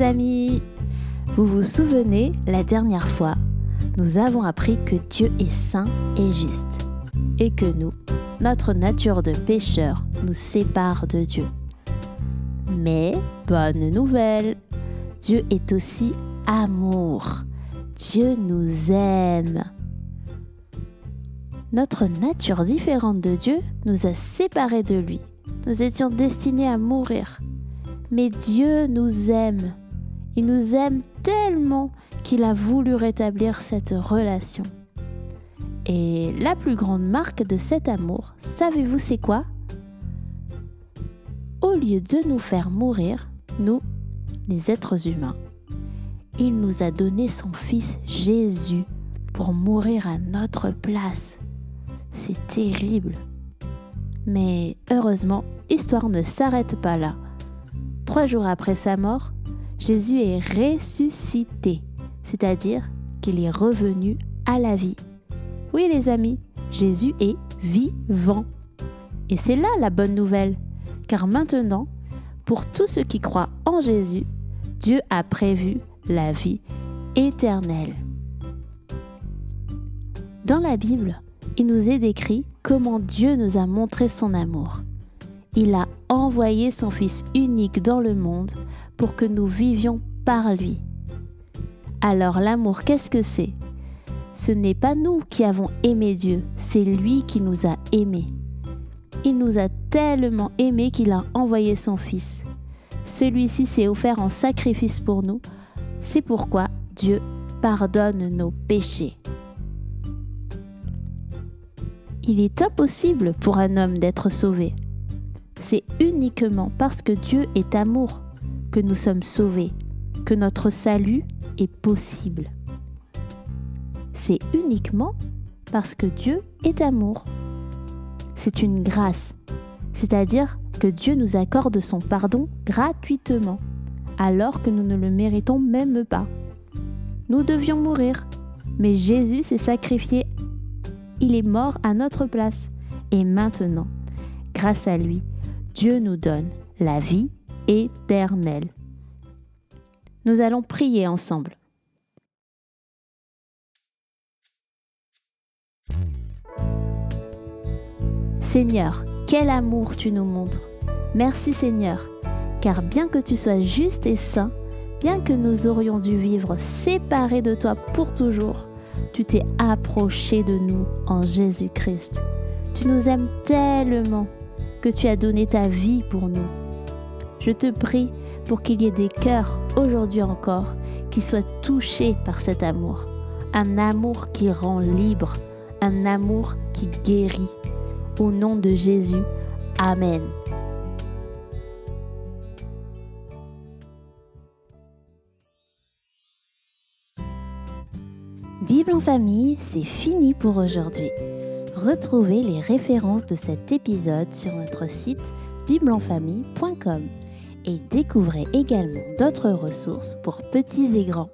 amis Vous vous souvenez, la dernière fois, nous avons appris que Dieu est saint et juste, et que nous, notre nature de pécheur, nous sépare de Dieu. Mais, bonne nouvelle, Dieu est aussi amour. Dieu nous aime. Notre nature différente de Dieu nous a séparés de lui. Nous étions destinés à mourir. Mais Dieu nous aime. Il nous aime tellement qu'il a voulu rétablir cette relation. Et la plus grande marque de cet amour, savez-vous c'est quoi? Au lieu de nous faire mourir, nous, les êtres humains, il nous a donné son Fils Jésus pour mourir à notre place. C'est terrible. Mais heureusement, l'histoire ne s'arrête pas là. Trois jours après sa mort, Jésus est ressuscité, c'est-à-dire qu'il est revenu à la vie. Oui les amis, Jésus est vivant. Et c'est là la bonne nouvelle, car maintenant, pour tous ceux qui croient en Jésus, Dieu a prévu la vie éternelle. Dans la Bible, il nous est décrit comment Dieu nous a montré son amour il a envoyé son Fils unique dans le monde pour que nous vivions par lui. Alors l'amour, qu'est-ce que c'est? Ce n'est pas nous qui avons aimé Dieu, c'est lui qui nous a aimés. Il nous a tellement aimés qu'il a envoyé son Fils. Celui-ci s'est offert en sacrifice pour nous. C'est pourquoi Dieu pardonne nos péchés. Il est impossible pour un homme d'être sauvé c'est uniquement parce que Dieu est amour que nous sommes sauvés, que notre salut est possible. C'est uniquement parce que Dieu est amour. C'est une grâce, c'est-à-dire que Dieu nous accorde son pardon gratuitement, alors que nous ne le méritons même pas. Nous devions mourir, mais Jésus s'est sacrifié. Il est mort à notre place. Et maintenant, grâce à lui, Dieu nous donne la vie éternelle. Nous allons prier ensemble. Seigneur, quel amour tu nous montres. Merci Seigneur, car bien que tu sois juste et saint, bien que nous aurions dû vivre séparés de toi pour toujours, tu t'es approché de nous en Jésus-Christ. Tu nous aimes tellement que tu as donné ta vie pour nous. Je te prie pour qu'il y ait des cœurs aujourd'hui encore qui soient touchés par cet amour. Un amour qui rend libre, un amour qui guérit. Au nom de Jésus, Amen. Bible en famille, c'est fini pour aujourd'hui. Retrouvez les références de cet épisode sur notre site biblenfamille.com et découvrez également d'autres ressources pour petits et grands.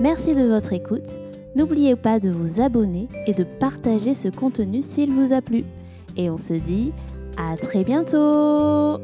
Merci de votre écoute. N'oubliez pas de vous abonner et de partager ce contenu s'il vous a plu. Et on se dit à très bientôt